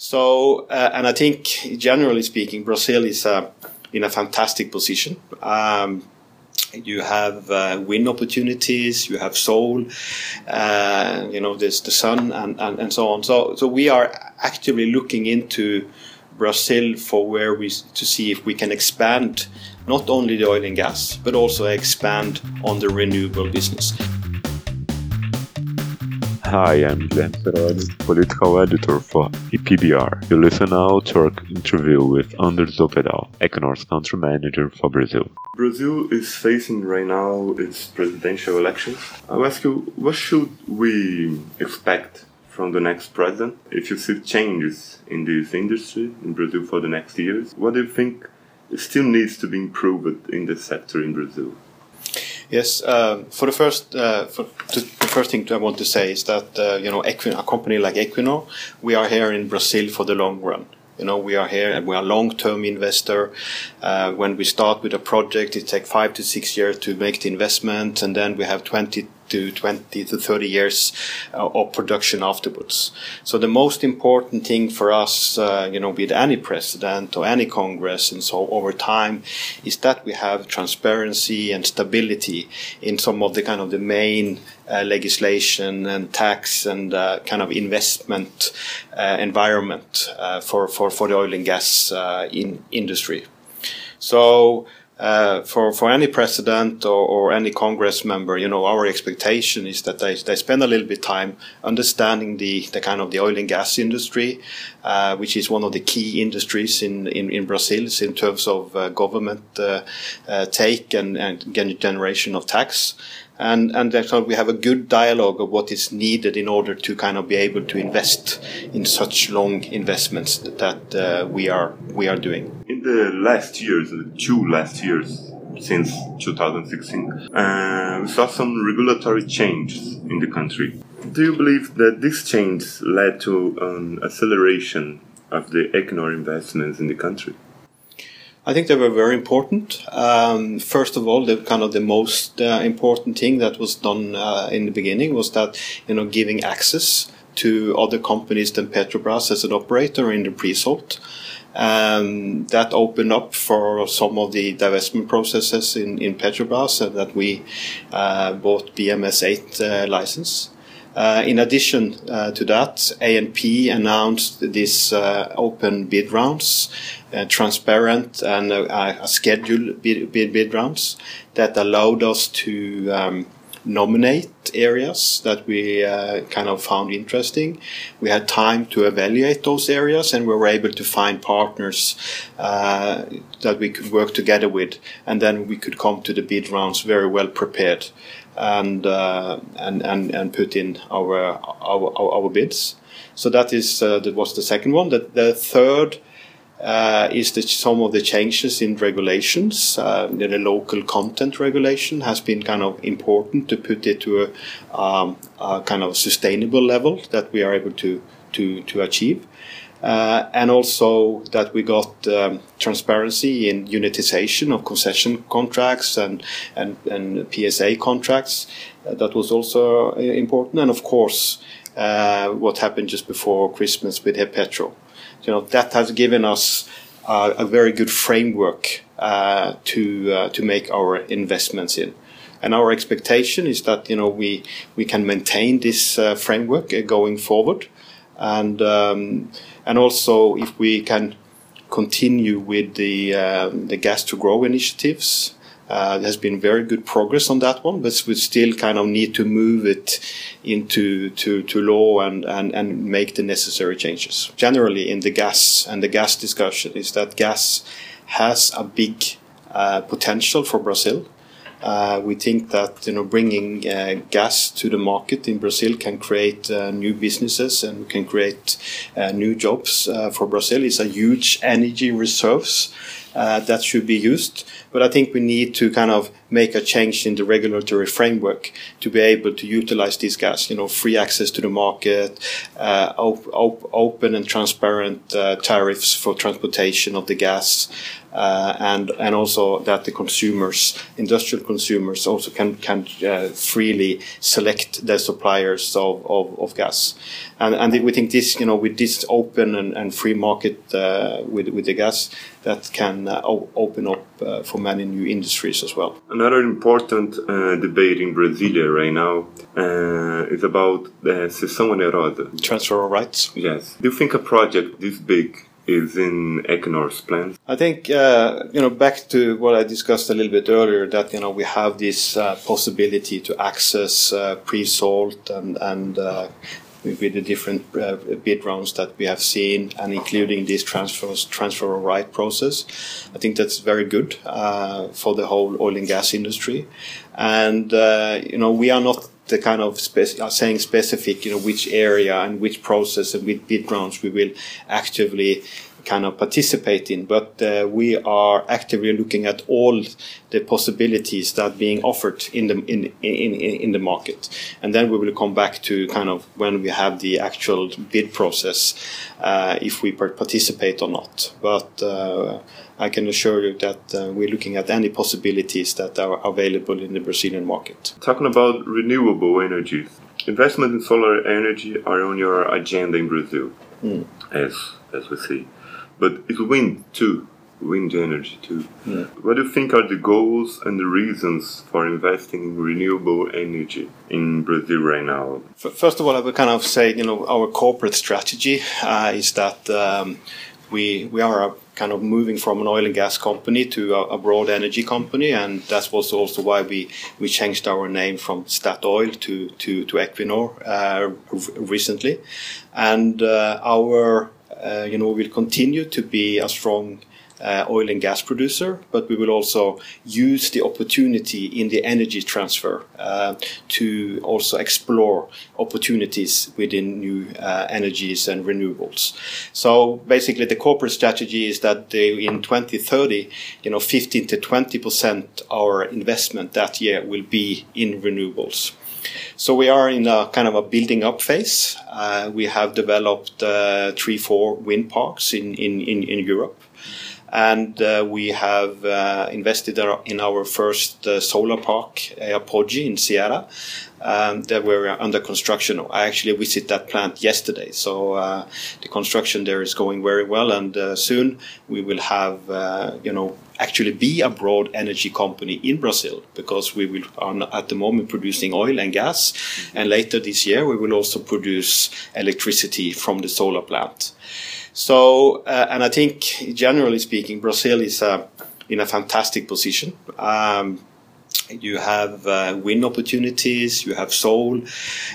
So, uh, and I think generally speaking, Brazil is uh, in a fantastic position. Um, you have uh, wind opportunities, you have soul, uh, you know, there's the sun and, and, and so on. So, so we are actively looking into Brazil for where we to see if we can expand not only the oil and gas, but also expand on the renewable business. Hi, I'm Guilherme Serodio, political editor for EPBR. You listen now to our interview with Anders Opedal, Equinor's country manager for Brazil. Brazil is facing right now its presidential elections. I'll ask you, what should we expect from the next president? If you see changes in this industry in Brazil for the next years, what do you think still needs to be improved in the sector in Brazil? Yes, uh, for the first, uh, for the first thing I want to say is that uh, you know Equinor, a company like Equinor, we are here in Brazil for the long run. You know, we are here and we are long-term investor. Uh, when we start with a project, it takes five to six years to make the investment, and then we have 20 to 20 to 30 years uh, of production afterwards. So the most important thing for us, uh, you know, with any president or any Congress and so over time, is that we have transparency and stability in some of the kind of the main uh, legislation and tax and uh, kind of investment uh, environment uh, for, for, for the oil and gas in industry. So uh, for for any president or, or, any Congress member, you know, our expectation is that they, they spend a little bit time understanding the, the kind of the oil and gas industry, uh, which is one of the key industries in in, in Brazil in terms of uh, government uh, uh, take and, and generation of tax and and we have a good dialogue of what is needed in order to kind of be able to invest in such long investments that uh, we are we are doing. In the last years, the two last years since 2016, uh, we saw some regulatory changes in the country. Do you believe that this change led to an acceleration of the Equinor investments in the country? I think they were very important. Um, first of all, the kind of the most uh, important thing that was done uh, in the beginning was that you know giving access to other companies than Petrobras as an operator in the pre-salt. Um, that opened up for some of the divestment processes in, in Petrobras uh, that we uh, bought BM-S-8 uh, license. Uh, in addition uh, to that, ANP announced these uh, open bid rounds, uh, transparent and a scheduled bid, bid, bid, rounds that allowed us to um, nominate areas that we uh, kind of found interesting. We had time to evaluate those areas and we were able to find partners uh, that we could work together with and then we could come to the bid rounds very well prepared and uh, and, and and put in our our, our bids. So that is uh, that was the second one. The, the third uh, is that some of the changes in regulations, uh, the local content regulation has been kind of important to put it to a, um, a kind of sustainable level that we are able to to to achieve. Uh, and also that we got um, transparency in unitization of concession contracts and and, and PSA contracts. Uh, that was also uh, important, and of course, uh, what happened just before Christmas with Repetro. You know that has given us uh, a very good framework uh, to to make our investments in. And our expectation is that you know we we can maintain this framework going forward, and um, and also if we can continue with the um, the gas to grow initiatives. Uh, there's been very good progress on that one, but we still kind of need to move it into to, to law and, and, and make the necessary changes. Generally, in the gas and the gas discussion, is that gas has a big uh, potential for Brazil. Uh, we think that you know bringing uh, gas to the market in Brazil can create uh, new businesses and can create uh, new jobs uh, for Brazil. It's a huge energy reserves uh, that should be used. But I think we need to kind of make a change in the regulatory framework to be able to utilize this gas. You know, free access to the market, uh, op- op- open and transparent uh, tariffs for transportation of the gas, uh, and and also that the consumers, industrial consumers, also can can uh, freely select their suppliers of, of, of, gas, and and we think this you know with this open and, and free market uh, with with the gas that can uh, open up uh, for many new industries as well. Another important uh, debate in Brasilia right now is about the cessão onerosa. Transfer of rights. Yes. Do you think a project this big is in Equinor's plans? I think uh, you know back to what I discussed a little bit earlier that you know we have this uh, possibility to access uh, pre-salt and and uh, with the different uh, bid rounds that we have seen and including this transfers transfer of right process. I think that's very good uh, for the whole oil and gas industry, and you know we are not the kind of spec- uh, saying specific, you know, which area and which process and which bid rounds we will actively kind of participate in. But uh, we are actively looking at all the possibilities that are being offered in the in, in, in the market, and then we will come back to kind of when we have the actual bid process, uh, if we participate or not. But uh, I can assure you that uh, we're looking at any possibilities that are available in the Brazilian market. Talking about renewable energies, investment in solar energy are on your agenda in Brazil, mm. as as we see, but it's wind too. Wind energy too. Yeah. What do you think are the goals and the reasons for investing in renewable energy in Brazil right now? First of all, I would kind of say, you know, our corporate strategy uh, is that um, we we are kind of moving from an oil and gas company to a, a broad energy company, and that was also why we, we changed our name from Statoil to to, to Equinor uh, recently, and uh, our you know will continue to be a strong uh, oil and gas producer, but we will also use the opportunity in the energy transfer uh, to also explore opportunities within new uh, energies and renewables. So basically, the corporate strategy is that they, in 2030, you know, 15 to 20 percent our investment that year will be in renewables. So we are in a kind of a building up phase. Uh, we have developed uh, three, four wind parks in, in, in, in Europe and uh, we have uh, invested in our first uh, solar park, Apodi in Ceará, um, that were under construction. I actually visited that plant yesterday, so uh, the construction there is going very well, and uh, soon we will have, uh, you know, actually be a broad energy company in Brazil because we will are at the moment producing oil and gas, and later this year we will also produce electricity from the solar plant. So, uh, and I think generally speaking, Brazil is uh, in a fantastic position. Um, you have uh, wind opportunities, you have soul,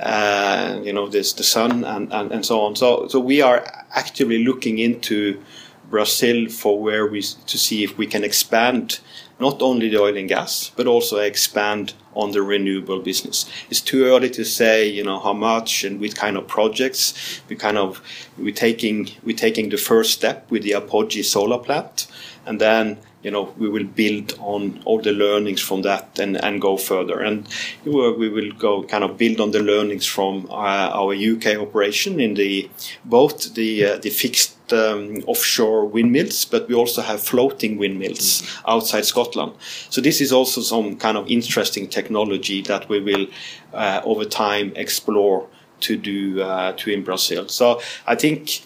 uh, you know, there's the sun and, and, and so on. So, so we are actively looking into Brazil for where we to see if we can expand not only the oil and gas, but also expand on the renewable business. It's too early to say, you know, how much and which kind of projects. We kind of we're taking we're taking the first step with the Apodi solar plant, and then you know we will build on all the learnings from that and, and go further and we will go kind of build on the learnings from uh, our UK operation in the both the uh, the fixed um, offshore windmills, but we also have floating windmills outside Scotland. So this is also some kind of interesting technology that we will uh, over time explore to do uh, to in Brazil. So I think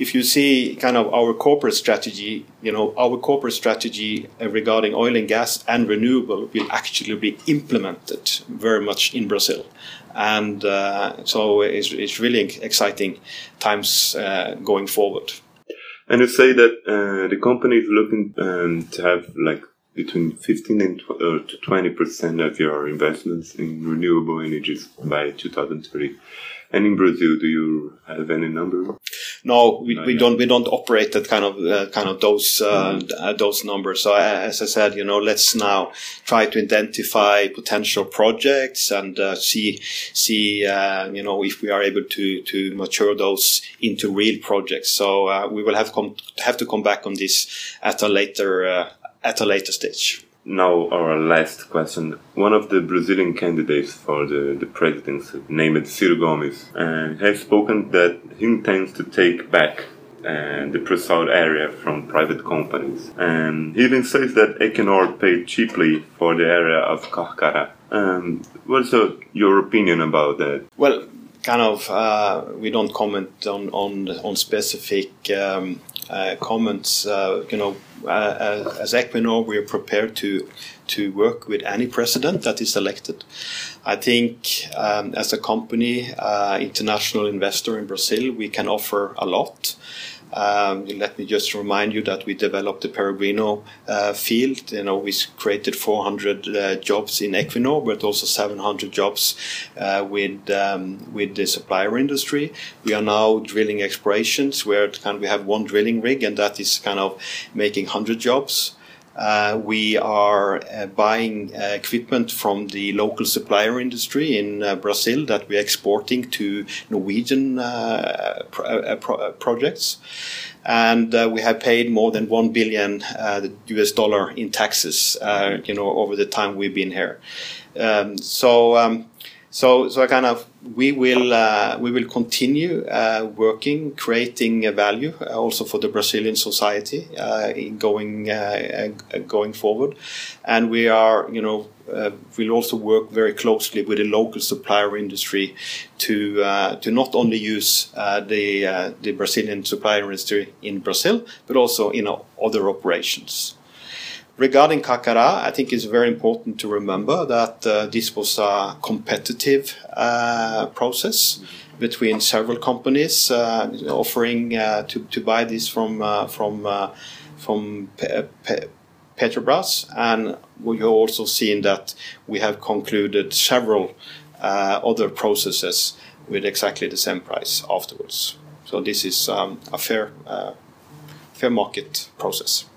if you see kind of our corporate strategy, you know, our corporate strategy regarding oil and gas and renewable will actually be implemented very much in Brazil. And uh, so it's, it's really exciting times uh, going forward. And you say that uh, the company is looking um, to have like between 15 and uh, to 20 percent of your investments in renewable energies by 2030. And in Brazil, do you have any number? No, we, we don't we don't operate that kind of uh, kind of those uh, uh, those numbers. So uh, as I said, you know, let's now try to identify potential projects and uh, see see uh, you know if we are able to to mature those into real projects. So uh, we will have come have to come back on this at a later uh, at a later stage. Now, our last question. One of the Brazilian candidates for the, the presidency, named Ciro Gomes, uh, has spoken that he intends to take back uh, the pre-salt area from private companies. And he even says that Equinor paid cheaply for the area of Carcará. Um, what's your opinion about that? Well, kind of, uh, we don't comment on on on specific um, uh, comments. Uh, you know, uh, as Equinor, we are prepared to to work with any president that is elected. I think um, as a company, uh, international investor in Brazil, we can offer a lot. Um, let me just remind you that we developed the Peregrino uh, field. You know, we created 400 uh, jobs in Equinor, but also 700 jobs uh, with um, with the supplier industry. We are now drilling explorations where kind of we have one drilling rig, and that is kind of making 100 jobs. Uh, we are uh, buying uh, equipment from the local supplier industry in uh, Brazil that we're exporting to Norwegian uh, pro- uh, pro- projects. And we have paid more than 1 billion US dollar in taxes, you know, over the time we've been here. Um, so, um, so, so I kind of we will uh, we will continue uh, working, creating value uh, also for the Brazilian society uh, in going uh, uh, going forward, and we are you know we'll also work very closely with the local supplier industry to to not only use the the Brazilian supplier industry in Brazil but also in our other operations. Regarding Carcará, I think it's very important to remember that uh, this was a competitive uh, process between several companies uh, offering uh, to, to buy this from uh, from uh, from Pe- Pe- Petrobras, and we have also seen that we have concluded several other processes with exactly the same price afterwards. So this is um, a fair fair market process.